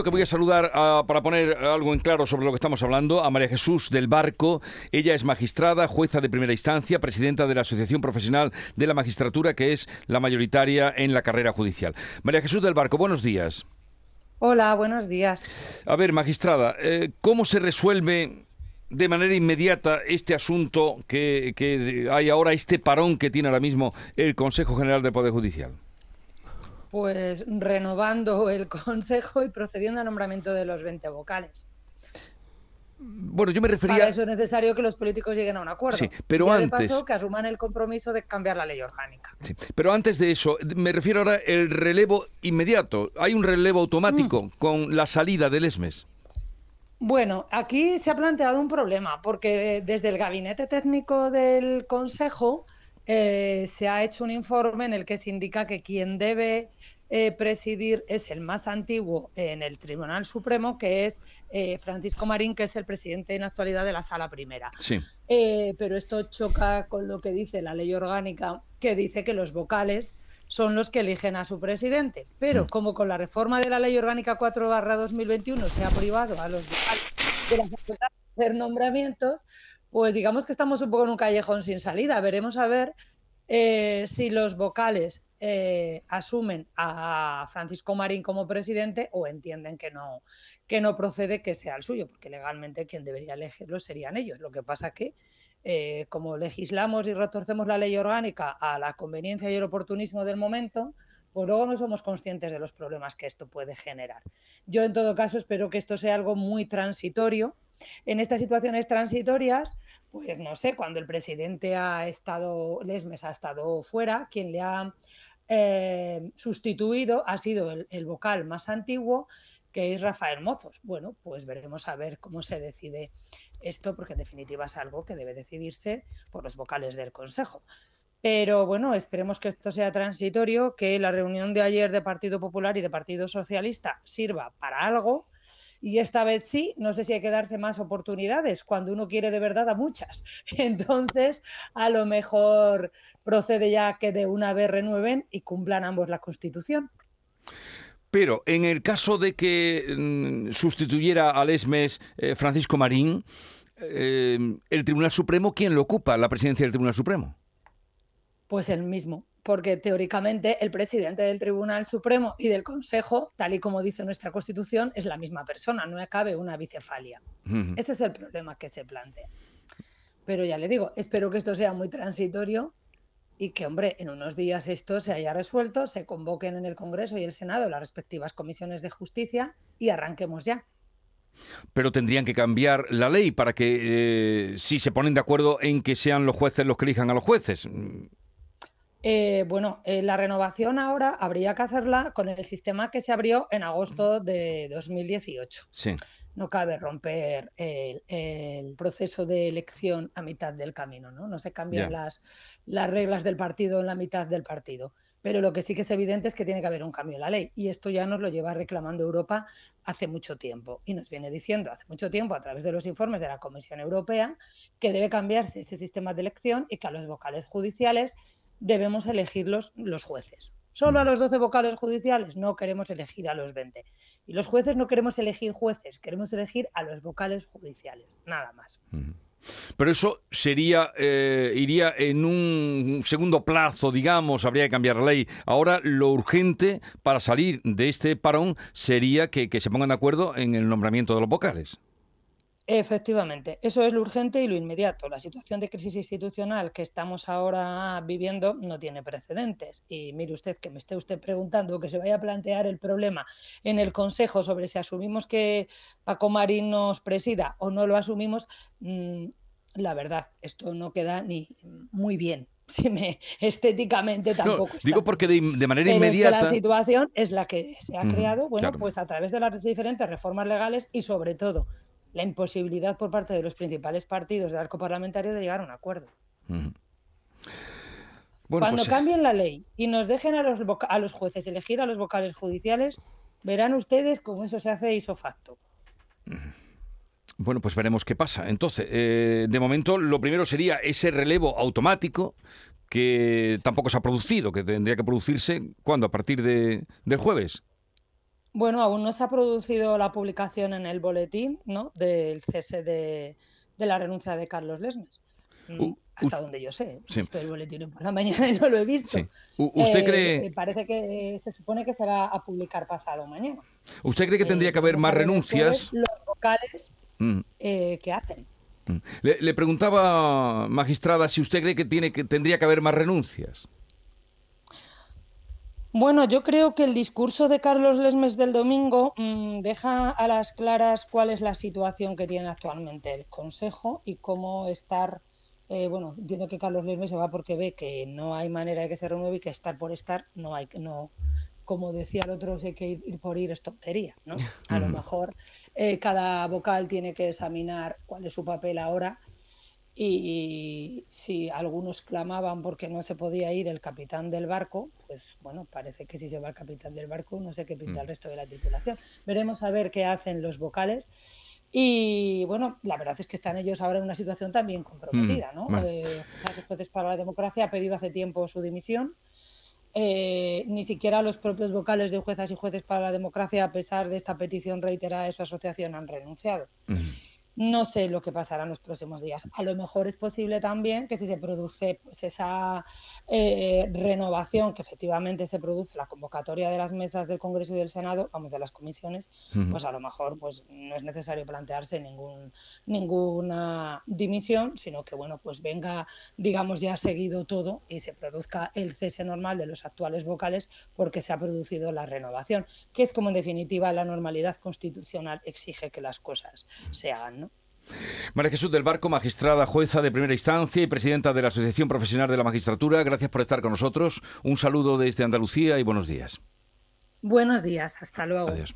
que voy a saludar a- para poner algo en claro sobre lo que estamos hablando a María Jesús del Barco. Ella es magistrada, jueza de primera instancia, presidenta de la Asociación Profesional de la Magistratura, que es la mayoritaria en la carrera judicial. María Jesús del Barco, buenos días. Hola, buenos días. A ver, magistrada, eh, ¿cómo se resuelve de manera inmediata este asunto que, que hay ahora, este parón que tiene ahora mismo el Consejo General del Poder Judicial? Pues renovando el Consejo y procediendo al nombramiento de los 20 vocales. Bueno, yo me Para refería... eso es necesario que los políticos lleguen a un acuerdo. Sí, pero de antes- paso, que asuman el compromiso de cambiar la ley orgánica. Sí, Pero antes de eso, me refiero ahora al relevo inmediato. Hay un relevo automático con la salida del ESMES. Bueno, aquí se ha planteado un problema, porque desde el gabinete técnico del Consejo eh, se ha hecho un informe en el que se indica que quien debe eh, presidir es el más antiguo en el Tribunal Supremo, que es eh, Francisco Marín, que es el presidente en actualidad de la Sala Primera. Sí. Pero esto choca con lo que dice la ley orgánica, que dice que los vocales son los que eligen a su presidente. Pero como con la reforma de la ley orgánica 4-2021 se ha privado a los vocales de la facultad de hacer nombramientos, pues digamos que estamos un poco en un callejón sin salida. Veremos a ver eh, si los vocales eh, asumen a Francisco Marín como presidente o entienden que no, que no procede que sea el suyo, porque legalmente quien debería elegirlo serían ellos. Lo que pasa que, eh, como legislamos y retorcemos la ley orgánica a la conveniencia y el oportunismo del momento, pues luego no somos conscientes de los problemas que esto puede generar. Yo, en todo caso, espero que esto sea algo muy transitorio. En estas situaciones transitorias, pues no sé, cuando el presidente ha estado, Lesmes ha estado fuera, quien le ha eh, sustituido ha sido el, el vocal más antiguo, que es Rafael Mozos. Bueno, pues veremos a ver cómo se decide esto, porque en definitiva es algo que debe decidirse por los vocales del Consejo. Pero bueno, esperemos que esto sea transitorio, que la reunión de ayer de Partido Popular y de Partido Socialista sirva para algo. Y esta vez sí, no sé si hay que darse más oportunidades, cuando uno quiere de verdad a muchas. Entonces, a lo mejor procede ya que de una vez renueven y cumplan ambos la Constitución. Pero en el caso de que mm, sustituyera al ESMES eh, Francisco Marín, eh, el Tribunal Supremo, ¿quién lo ocupa? La presidencia del Tribunal Supremo. Pues el mismo, porque teóricamente el presidente del Tribunal Supremo y del Consejo, tal y como dice nuestra Constitución, es la misma persona, no cabe una bicefalia. Ese es el problema que se plantea. Pero ya le digo, espero que esto sea muy transitorio y que, hombre, en unos días esto se haya resuelto, se convoquen en el Congreso y el Senado las respectivas comisiones de justicia y arranquemos ya. Pero tendrían que cambiar la ley para que, eh, si se ponen de acuerdo en que sean los jueces los que elijan a los jueces. Eh, bueno, eh, la renovación ahora habría que hacerla con el sistema que se abrió en agosto de 2018. Sí. No cabe romper el, el proceso de elección a mitad del camino, ¿no? No se cambian las, las reglas del partido en la mitad del partido. Pero lo que sí que es evidente es que tiene que haber un cambio en la ley. Y esto ya nos lo lleva reclamando Europa hace mucho tiempo. Y nos viene diciendo hace mucho tiempo, a través de los informes de la Comisión Europea, que debe cambiarse ese sistema de elección y que a los vocales judiciales debemos elegir los, jueces. Solo a los 12 vocales judiciales no queremos elegir a los 20. Y los jueces no queremos elegir jueces, queremos elegir a los vocales judiciales, nada más. Pero eso sería, eh, iría en un segundo plazo, digamos, habría que cambiar la ley. Ahora lo urgente para salir de este parón sería que, que se pongan de acuerdo en el nombramiento de los vocales. Efectivamente, eso es lo urgente y lo inmediato. La situación de crisis institucional que estamos ahora viviendo no tiene precedentes. Y mire usted que me esté usted preguntando que se vaya a plantear el problema en el Consejo sobre si asumimos que Paco Marín nos presida o no lo asumimos, mm, la verdad, esto no queda ni muy bien. Si me estéticamente No, tampoco está digo porque de, de manera Pero es que inmediata... la situación es la que se ha creado, bueno, claro. pues a través de las diferentes reformas legales y sobre todo la imposibilidad por parte de los principales partidos del arco parlamentario de llegar a un acuerdo. Bueno, Cuando pues, eh, cambien la ley y nos dejen a los, a los jueces elegir a los vocales judiciales, verán ustedes cómo eso se hace iso facto. Bueno, pues veremos qué pasa. Entonces, eh, de momento, lo primero sería ese relevo automático que tampoco se ha producido, que tendría que producirse, ¿cuándo? A partir de, del jueves. Bueno, aún no se ha producido la publicación en el boletín ¿no? del cese de, la renuncia de Carlos Lesmes. Mm, hasta donde yo sé. Sí. Esto el boletín por la mañana y no lo he visto. ¿Usted eh, cree...? Eh, parece que se supone que se va a publicar pasado mañana. ¿Usted cree que tendría que haber más renuncias? Los vocales mm. que hacen. Mm. Le, preguntaba, magistrada, si usted cree que, tiene que tendría que haber más renuncias. Bueno, yo creo que el discurso de Carlos Lesmes del domingo mm, deja a las claras cuál es la situación que tiene actualmente el Consejo y cómo estar. Eh, bueno, entiendo que Carlos Lesmes se va porque ve que no hay manera de que se renueve y que estar por estar no hay no como decía el otro, hay que ir, por ir es tontería, ¿no? A lo mejor eh, cada vocal tiene que examinar cuál es su papel ahora y si algunos clamaban porque no se podía ir el capitán del barco, pues bueno, parece que si se va el capitán del barco no sé qué pinta el mm. resto de la tripulación. Veremos a ver qué hacen los vocales. Y bueno, la verdad es que están ellos ahora en una situación también comprometida, mm, ¿no? Eh, jueces para la democracia ha pedido hace tiempo su dimisión. Eh, ni siquiera los propios vocales de juezas y jueces para la democracia, a pesar de esta petición reiterada de su asociación, han renunciado. No sé lo que pasará en los próximos días. A lo mejor es posible también que si se produce pues, esa eh, renovación, que efectivamente se produce la convocatoria de las mesas del Congreso y del Senado, vamos, de las comisiones, pues a lo mejor pues, no es necesario plantearse ningún, ninguna dimisión, sino que bueno, pues venga, digamos, ya seguido todo y se produzca el cese normal de los actuales vocales porque se ha producido la renovación, que es como en definitiva la normalidad constitucional exige que las cosas se hagan. María Jesús del Barco, magistrada, jueza de primera instancia y presidenta de la Asociación Profesional de la Magistratura, gracias por estar con nosotros. Un saludo desde Andalucía y buenos días. Buenos días, hasta luego. Adiós.